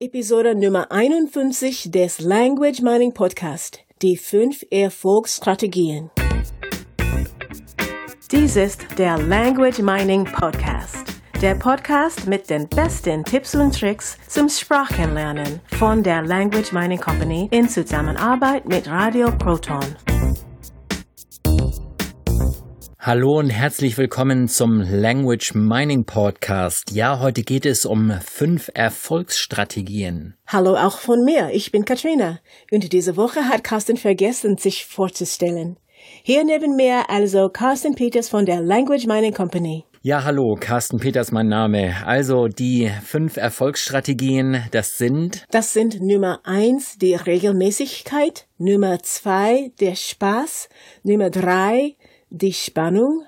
Episode Nummer 51 des Language Mining Podcast. Die fünf Erfolgsstrategien. Dies ist der Language Mining Podcast. Der Podcast mit den besten Tipps und Tricks zum Sprachenlernen von der Language Mining Company in Zusammenarbeit mit Radio Proton. Hallo und herzlich willkommen zum Language Mining Podcast. Ja, heute geht es um fünf Erfolgsstrategien. Hallo auch von mir, ich bin Katrina und diese Woche hat Carsten vergessen, sich vorzustellen. Hier neben mir also Carsten Peters von der Language Mining Company. Ja, hallo, Carsten Peters mein Name. Also die fünf Erfolgsstrategien, das sind? Das sind Nummer eins die Regelmäßigkeit, Nummer zwei der Spaß, Nummer drei die Spannung,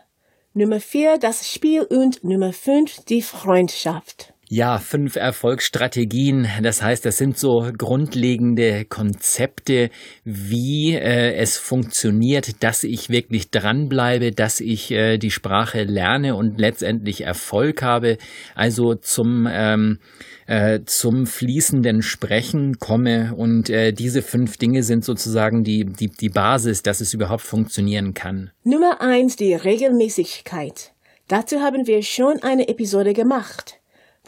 Nummer vier das Spiel und Nummer fünf die Freundschaft. Ja, fünf Erfolgsstrategien. Das heißt, das sind so grundlegende Konzepte, wie äh, es funktioniert, dass ich wirklich dranbleibe, dass ich äh, die Sprache lerne und letztendlich Erfolg habe. Also zum ähm, äh, zum fließenden Sprechen komme und äh, diese fünf Dinge sind sozusagen die, die, die Basis, dass es überhaupt funktionieren kann. Nummer eins die Regelmäßigkeit. Dazu haben wir schon eine Episode gemacht.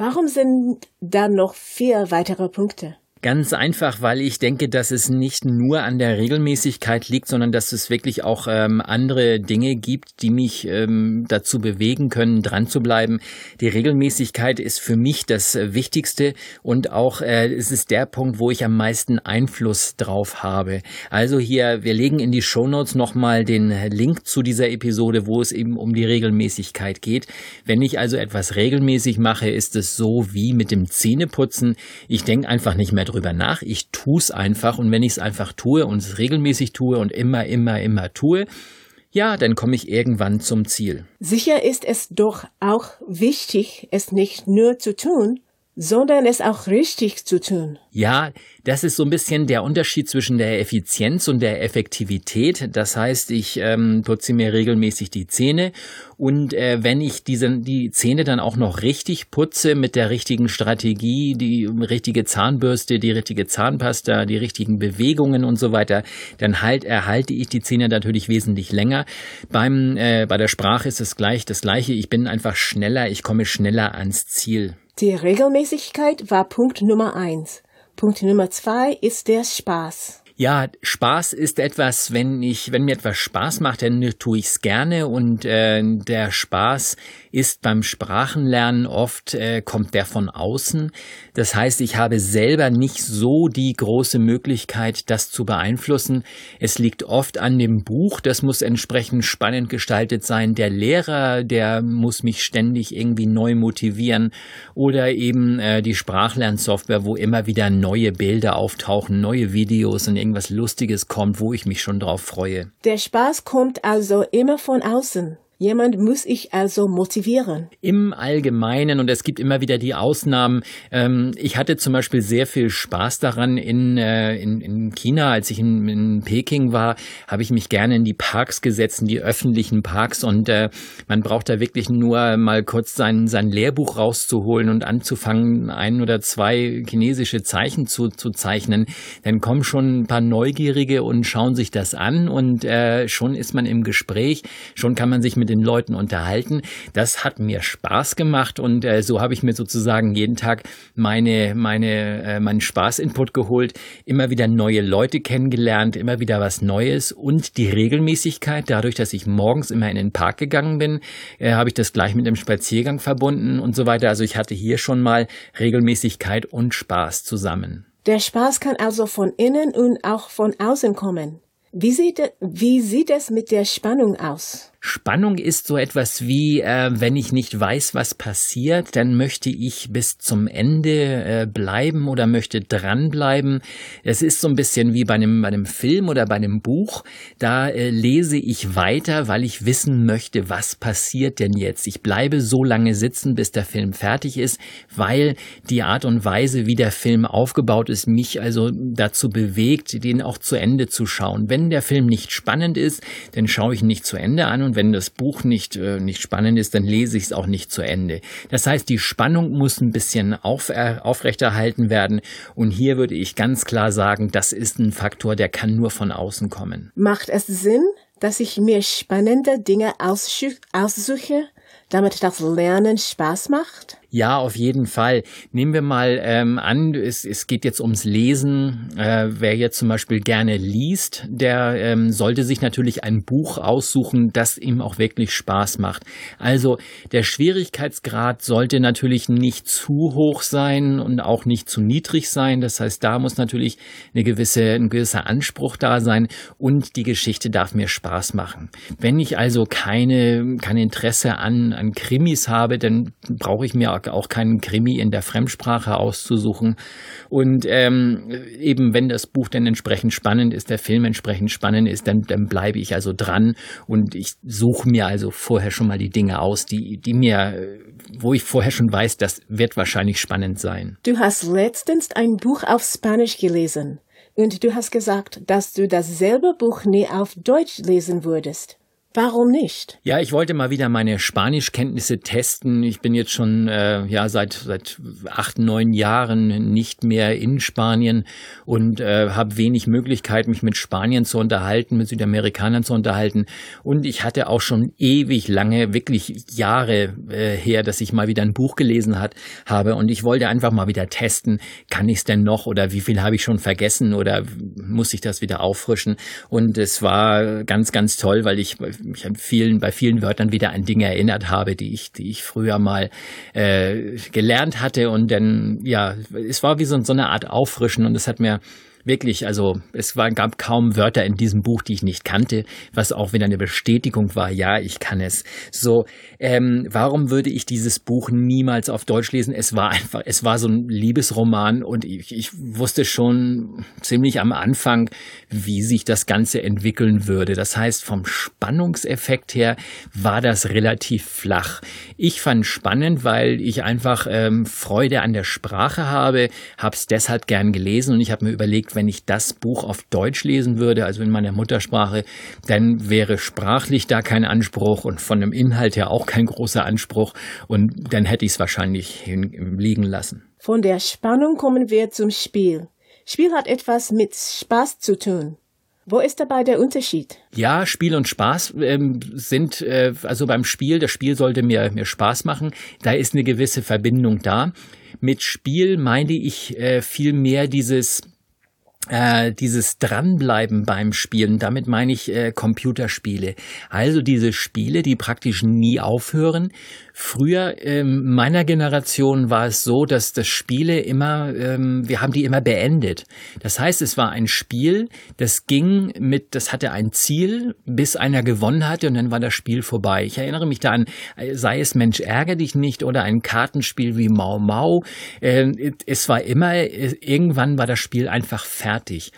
Warum sind dann noch vier weitere Punkte? Ganz einfach, weil ich denke, dass es nicht nur an der Regelmäßigkeit liegt, sondern dass es wirklich auch ähm, andere Dinge gibt, die mich ähm, dazu bewegen können, dran zu bleiben. Die Regelmäßigkeit ist für mich das Wichtigste und auch äh, es ist der Punkt, wo ich am meisten Einfluss drauf habe. Also hier, wir legen in die Show Notes nochmal den Link zu dieser Episode, wo es eben um die Regelmäßigkeit geht. Wenn ich also etwas regelmäßig mache, ist es so wie mit dem Zähneputzen. Ich denke einfach nicht mehr drüber nach. Ich tue es einfach und wenn ich es einfach tue und es regelmäßig tue und immer, immer, immer tue, ja, dann komme ich irgendwann zum Ziel. Sicher ist es doch auch wichtig, es nicht nur zu tun, sondern es auch richtig zu tun. Ja, das ist so ein bisschen der Unterschied zwischen der Effizienz und der Effektivität. Das heißt, ich ähm, putze mir regelmäßig die Zähne und äh, wenn ich diese, die Zähne dann auch noch richtig putze mit der richtigen Strategie, die richtige Zahnbürste, die richtige Zahnpasta, die richtigen Bewegungen und so weiter, dann halt erhalte ich die Zähne natürlich wesentlich länger. Beim äh, bei der Sprache ist es gleich das gleiche. Ich bin einfach schneller, ich komme schneller ans Ziel. Die Regelmäßigkeit war Punkt Nummer eins. Punkt Nummer zwei ist der Spaß. Ja, Spaß ist etwas, wenn ich, wenn mir etwas Spaß macht, dann tue ich es gerne und äh, der Spaß ist beim Sprachenlernen oft äh, kommt der von außen. Das heißt, ich habe selber nicht so die große Möglichkeit, das zu beeinflussen. Es liegt oft an dem Buch, das muss entsprechend spannend gestaltet sein. Der Lehrer, der muss mich ständig irgendwie neu motivieren oder eben äh, die Sprachlernsoftware, wo immer wieder neue Bilder auftauchen, neue Videos und irgendwas Lustiges kommt, wo ich mich schon drauf freue. Der Spaß kommt also immer von außen. Jemand muss ich also motivieren. Im Allgemeinen, und es gibt immer wieder die Ausnahmen. Ähm, ich hatte zum Beispiel sehr viel Spaß daran in, äh, in, in China, als ich in, in Peking war, habe ich mich gerne in die Parks gesetzt, in die öffentlichen Parks. Und äh, man braucht da wirklich nur mal kurz sein, sein Lehrbuch rauszuholen und anzufangen, ein oder zwei chinesische Zeichen zu, zu zeichnen. Dann kommen schon ein paar Neugierige und schauen sich das an und äh, schon ist man im Gespräch, schon kann man sich mit den Leuten unterhalten. Das hat mir Spaß gemacht und äh, so habe ich mir sozusagen jeden Tag meine, meine, äh, meinen Spaßinput geholt, immer wieder neue Leute kennengelernt, immer wieder was Neues und die Regelmäßigkeit, dadurch, dass ich morgens immer in den Park gegangen bin, äh, habe ich das gleich mit dem Spaziergang verbunden und so weiter. Also ich hatte hier schon mal Regelmäßigkeit und Spaß zusammen. Der Spaß kann also von innen und auch von außen kommen. Wie sieht, wie sieht es mit der Spannung aus? Spannung ist so etwas wie, äh, wenn ich nicht weiß, was passiert, dann möchte ich bis zum Ende äh, bleiben oder möchte dranbleiben. Es ist so ein bisschen wie bei einem, bei einem Film oder bei einem Buch. Da äh, lese ich weiter, weil ich wissen möchte, was passiert denn jetzt. Ich bleibe so lange sitzen, bis der Film fertig ist, weil die Art und Weise, wie der Film aufgebaut ist, mich also dazu bewegt, den auch zu Ende zu schauen. Wenn der Film nicht spannend ist, dann schaue ich ihn nicht zu Ende an und wenn das Buch nicht, äh, nicht spannend ist, dann lese ich es auch nicht zu Ende. Das heißt, die Spannung muss ein bisschen auf, äh, aufrechterhalten werden und hier würde ich ganz klar sagen, das ist ein Faktor, der kann nur von außen kommen. Macht es Sinn, dass ich mir spannende Dinge aussuche, damit das Lernen Spaß macht? Ja, auf jeden Fall. Nehmen wir mal ähm, an, es, es geht jetzt ums Lesen. Äh, wer jetzt zum Beispiel gerne liest, der ähm, sollte sich natürlich ein Buch aussuchen, das ihm auch wirklich Spaß macht. Also der Schwierigkeitsgrad sollte natürlich nicht zu hoch sein und auch nicht zu niedrig sein. Das heißt, da muss natürlich eine gewisse, ein gewisser Anspruch da sein und die Geschichte darf mir Spaß machen. Wenn ich also keine, kein Interesse an, an Krimis habe, dann brauche ich mir auch keinen Krimi in der Fremdsprache auszusuchen. Und ähm, eben, wenn das Buch dann entsprechend spannend ist, der Film entsprechend spannend ist, dann, dann bleibe ich also dran und ich suche mir also vorher schon mal die Dinge aus, die, die mir, wo ich vorher schon weiß, das wird wahrscheinlich spannend sein. Du hast letztens ein Buch auf Spanisch gelesen. Und du hast gesagt, dass du dasselbe Buch nie auf Deutsch lesen würdest. Warum nicht? Ja, ich wollte mal wieder meine Spanischkenntnisse testen. Ich bin jetzt schon äh, ja seit seit acht neun Jahren nicht mehr in Spanien und äh, habe wenig Möglichkeit, mich mit Spanien zu unterhalten, mit Südamerikanern zu unterhalten. Und ich hatte auch schon ewig lange, wirklich Jahre äh, her, dass ich mal wieder ein Buch gelesen hat habe. Und ich wollte einfach mal wieder testen, kann ich es denn noch oder wie viel habe ich schon vergessen oder muss ich das wieder auffrischen? Und es war ganz ganz toll, weil ich mich an vielen, bei vielen Wörtern wieder an Dinge erinnert habe, die ich, die ich früher mal äh, gelernt hatte. Und dann, ja, es war wie so, so eine Art Auffrischen und es hat mir wirklich, also es war, gab kaum Wörter in diesem Buch, die ich nicht kannte, was auch wieder eine Bestätigung war, ja, ich kann es. So, ähm, warum würde ich dieses Buch niemals auf Deutsch lesen? Es war einfach, es war so ein Liebesroman und ich, ich wusste schon ziemlich am Anfang, wie sich das Ganze entwickeln würde. Das heißt, vom Spannungseffekt her war das relativ flach. Ich fand spannend, weil ich einfach ähm, Freude an der Sprache habe, habe es deshalb gern gelesen und ich habe mir überlegt, wenn ich das Buch auf Deutsch lesen würde, also in meiner Muttersprache, dann wäre sprachlich da kein Anspruch und von dem Inhalt her auch kein großer Anspruch und dann hätte ich es wahrscheinlich liegen lassen. Von der Spannung kommen wir zum Spiel. Spiel hat etwas mit Spaß zu tun. Wo ist dabei der Unterschied? Ja, Spiel und Spaß ähm, sind, äh, also beim Spiel, das Spiel sollte mir, mir Spaß machen. Da ist eine gewisse Verbindung da. Mit Spiel meine ich äh, viel mehr dieses, äh, dieses Dranbleiben beim Spielen, damit meine ich äh, Computerspiele. Also diese Spiele, die praktisch nie aufhören, Früher ähm, meiner Generation war es so, dass das Spiele immer, ähm, wir haben die immer beendet. Das heißt, es war ein Spiel, das ging mit, das hatte ein Ziel, bis einer gewonnen hatte und dann war das Spiel vorbei. Ich erinnere mich da an, äh, sei es Mensch ärger dich nicht oder ein Kartenspiel wie Mau Mau. Äh, es war immer, äh, irgendwann war das Spiel einfach fertig fertig.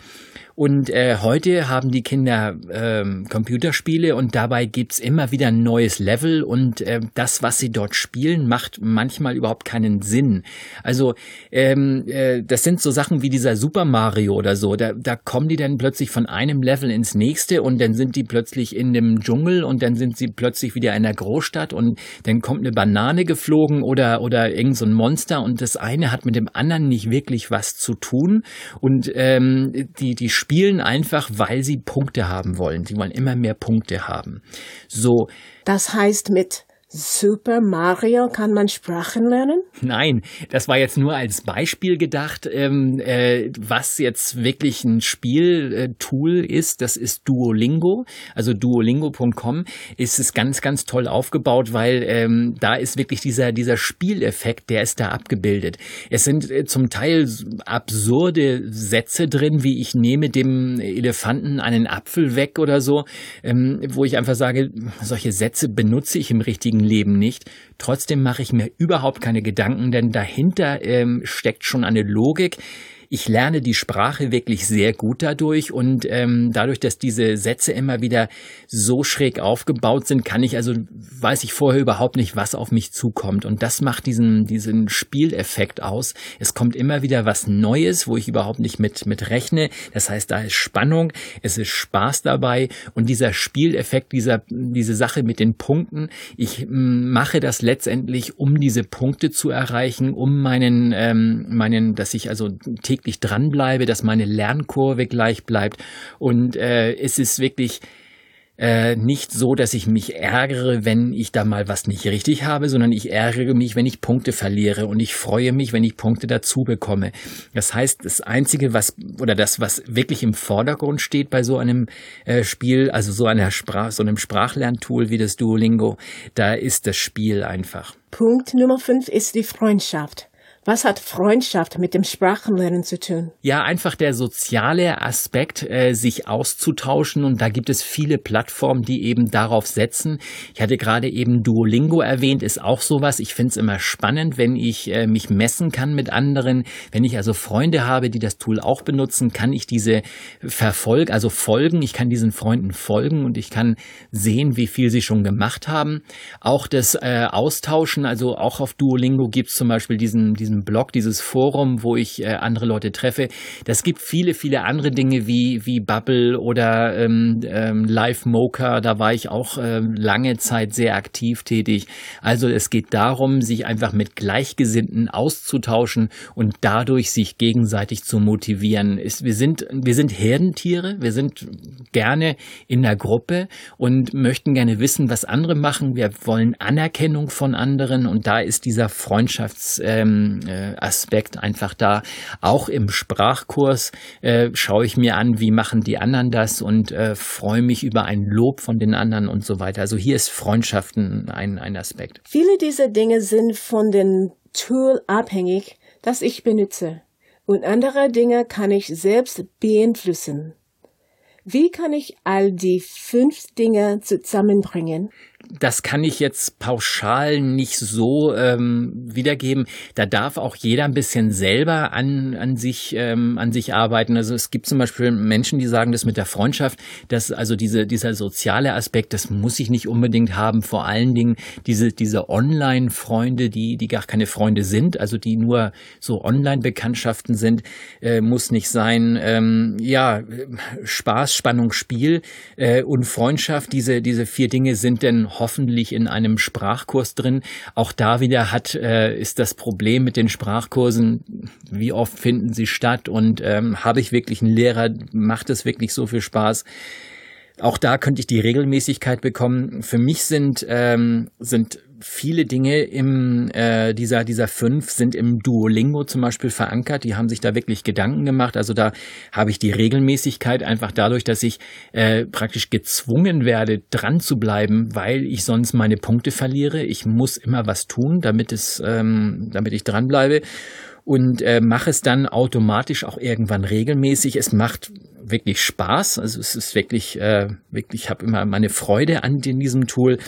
Und äh, heute haben die Kinder ähm, Computerspiele und dabei gibt's immer wieder ein neues Level und äh, das, was sie dort spielen, macht manchmal überhaupt keinen Sinn. Also ähm, äh, das sind so Sachen wie dieser Super Mario oder so. Da, da kommen die dann plötzlich von einem Level ins nächste und dann sind die plötzlich in dem Dschungel und dann sind sie plötzlich wieder in der Großstadt und dann kommt eine Banane geflogen oder, oder irgend so ein Monster und das eine hat mit dem anderen nicht wirklich was zu tun. Und ähm, die, die spielen einfach, weil sie Punkte haben wollen. Sie wollen immer mehr Punkte haben. So. Das heißt mit Super Mario kann man Sprachen lernen? Nein, das war jetzt nur als Beispiel gedacht. Ähm, äh, was jetzt wirklich ein Spieltool ist, das ist Duolingo. Also duolingo.com ist es ganz, ganz toll aufgebaut, weil ähm, da ist wirklich dieser, dieser Spieleffekt, der ist da abgebildet. Es sind äh, zum Teil absurde Sätze drin, wie ich nehme dem Elefanten einen Apfel weg oder so, ähm, wo ich einfach sage, solche Sätze benutze ich im richtigen Leben nicht. Trotzdem mache ich mir überhaupt keine Gedanken, denn dahinter ähm, steckt schon eine Logik. Ich lerne die Sprache wirklich sehr gut dadurch und ähm, dadurch, dass diese Sätze immer wieder so schräg aufgebaut sind, kann ich also, weiß ich vorher überhaupt nicht, was auf mich zukommt. Und das macht diesen, diesen Spieleffekt aus. Es kommt immer wieder was Neues, wo ich überhaupt nicht mit, mit rechne. Das heißt, da ist Spannung, es ist Spaß dabei und dieser Spieleffekt, dieser, diese Sache mit den Punkten, ich mache das letztendlich, um diese Punkte zu erreichen, um meinen, ähm, meinen, dass ich also täglich dranbleibe, dass meine Lernkurve gleich bleibt. Und äh, es ist wirklich äh, nicht so, dass ich mich ärgere, wenn ich da mal was nicht richtig habe, sondern ich ärgere mich, wenn ich Punkte verliere und ich freue mich, wenn ich Punkte dazu bekomme. Das heißt, das Einzige, was oder das, was wirklich im Vordergrund steht bei so einem äh, Spiel, also so einer Sprach, so einem Sprachlerntool wie das Duolingo, da ist das Spiel einfach. Punkt Nummer fünf ist die Freundschaft. Was hat Freundschaft mit dem Sprachenlernen zu tun? Ja, einfach der soziale Aspekt, äh, sich auszutauschen. Und da gibt es viele Plattformen, die eben darauf setzen. Ich hatte gerade eben Duolingo erwähnt, ist auch sowas. Ich finde es immer spannend, wenn ich äh, mich messen kann mit anderen. Wenn ich also Freunde habe, die das Tool auch benutzen, kann ich diese verfolgen, also folgen. Ich kann diesen Freunden folgen und ich kann sehen, wie viel sie schon gemacht haben. Auch das äh, Austauschen, also auch auf Duolingo gibt es zum Beispiel diesen, diesen diesem Blog, dieses Forum, wo ich äh, andere Leute treffe. Das gibt viele, viele andere Dinge wie, wie Bubble oder ähm, ähm, Live Mocha. Da war ich auch äh, lange Zeit sehr aktiv tätig. Also es geht darum, sich einfach mit Gleichgesinnten auszutauschen und dadurch sich gegenseitig zu motivieren. Ist, wir sind, wir sind Herdentiere. Wir sind gerne in der Gruppe und möchten gerne wissen, was andere machen. Wir wollen Anerkennung von anderen und da ist dieser Freundschafts, ähm, äh, Aspekt einfach da. Auch im Sprachkurs äh, schaue ich mir an, wie machen die anderen das und äh, freue mich über ein Lob von den anderen und so weiter. Also hier ist Freundschaften ein, ein Aspekt. Viele dieser Dinge sind von dem Tool abhängig, das ich benutze. Und andere Dinge kann ich selbst beeinflussen. Wie kann ich all die fünf Dinge zusammenbringen? Das kann ich jetzt pauschal nicht so ähm, wiedergeben. Da darf auch jeder ein bisschen selber an, an, sich, ähm, an sich arbeiten. Also es gibt zum Beispiel Menschen, die sagen, das mit der Freundschaft, dass also diese, dieser soziale Aspekt, das muss ich nicht unbedingt haben. Vor allen Dingen diese, diese Online-Freunde, die, die gar keine Freunde sind, also die nur so Online-Bekanntschaften sind, äh, muss nicht sein. Ähm, ja, Spaß, Spannung, Spiel äh, und Freundschaft, diese, diese vier Dinge sind denn hoffentlich in einem Sprachkurs drin. Auch da wieder hat, äh, ist das Problem mit den Sprachkursen, wie oft finden sie statt und ähm, habe ich wirklich einen Lehrer, macht es wirklich so viel Spaß? Auch da könnte ich die Regelmäßigkeit bekommen. Für mich sind, ähm, sind viele Dinge im äh, dieser dieser fünf sind im Duolingo zum Beispiel verankert. Die haben sich da wirklich Gedanken gemacht. Also da habe ich die Regelmäßigkeit einfach dadurch, dass ich äh, praktisch gezwungen werde, dran zu bleiben, weil ich sonst meine Punkte verliere. Ich muss immer was tun, damit es ähm, damit ich dranbleibe und äh, mache es dann automatisch auch irgendwann regelmäßig. Es macht wirklich Spaß. Also es ist wirklich, äh, wirklich, ich habe immer meine Freude an diesem Tool.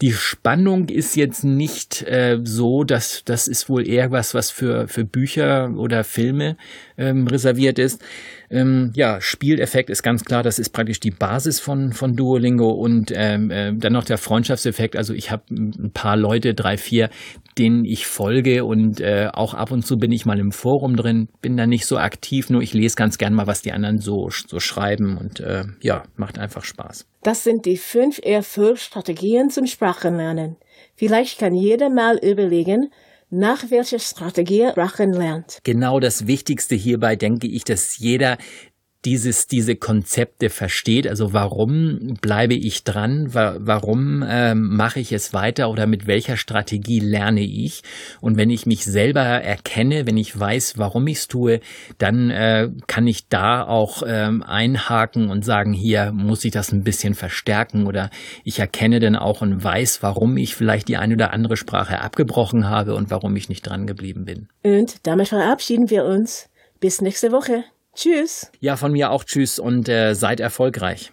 Die Spannung ist jetzt nicht äh, so, dass das ist wohl eher was, was für, für Bücher oder Filme ähm, reserviert ist. Ähm, ja, Spieleffekt ist ganz klar, das ist praktisch die Basis von, von Duolingo und ähm, äh, dann noch der Freundschaftseffekt. Also ich habe ein paar Leute, drei, vier, denen ich folge und äh, auch ab und zu bin ich mal im Forum drin, bin da nicht so aktiv, nur ich lese ganz gern mal, was die anderen so, so schreiben und äh, ja, macht einfach Spaß. Das sind die fünf Erfolgsstrategien zum Sprachenlernen. Vielleicht kann jeder mal überlegen, nach welcher Strategie Sprachen lernt. Genau das Wichtigste hierbei denke ich, dass jeder dieses, diese Konzepte versteht. Also warum bleibe ich dran? Warum ähm, mache ich es weiter oder mit welcher Strategie lerne ich? Und wenn ich mich selber erkenne, wenn ich weiß, warum ich es tue, dann äh, kann ich da auch ähm, einhaken und sagen, hier muss ich das ein bisschen verstärken oder ich erkenne dann auch und weiß, warum ich vielleicht die eine oder andere Sprache abgebrochen habe und warum ich nicht dran geblieben bin. Und damit verabschieden wir uns. Bis nächste Woche. Tschüss. Ja, von mir auch Tschüss und äh, seid erfolgreich.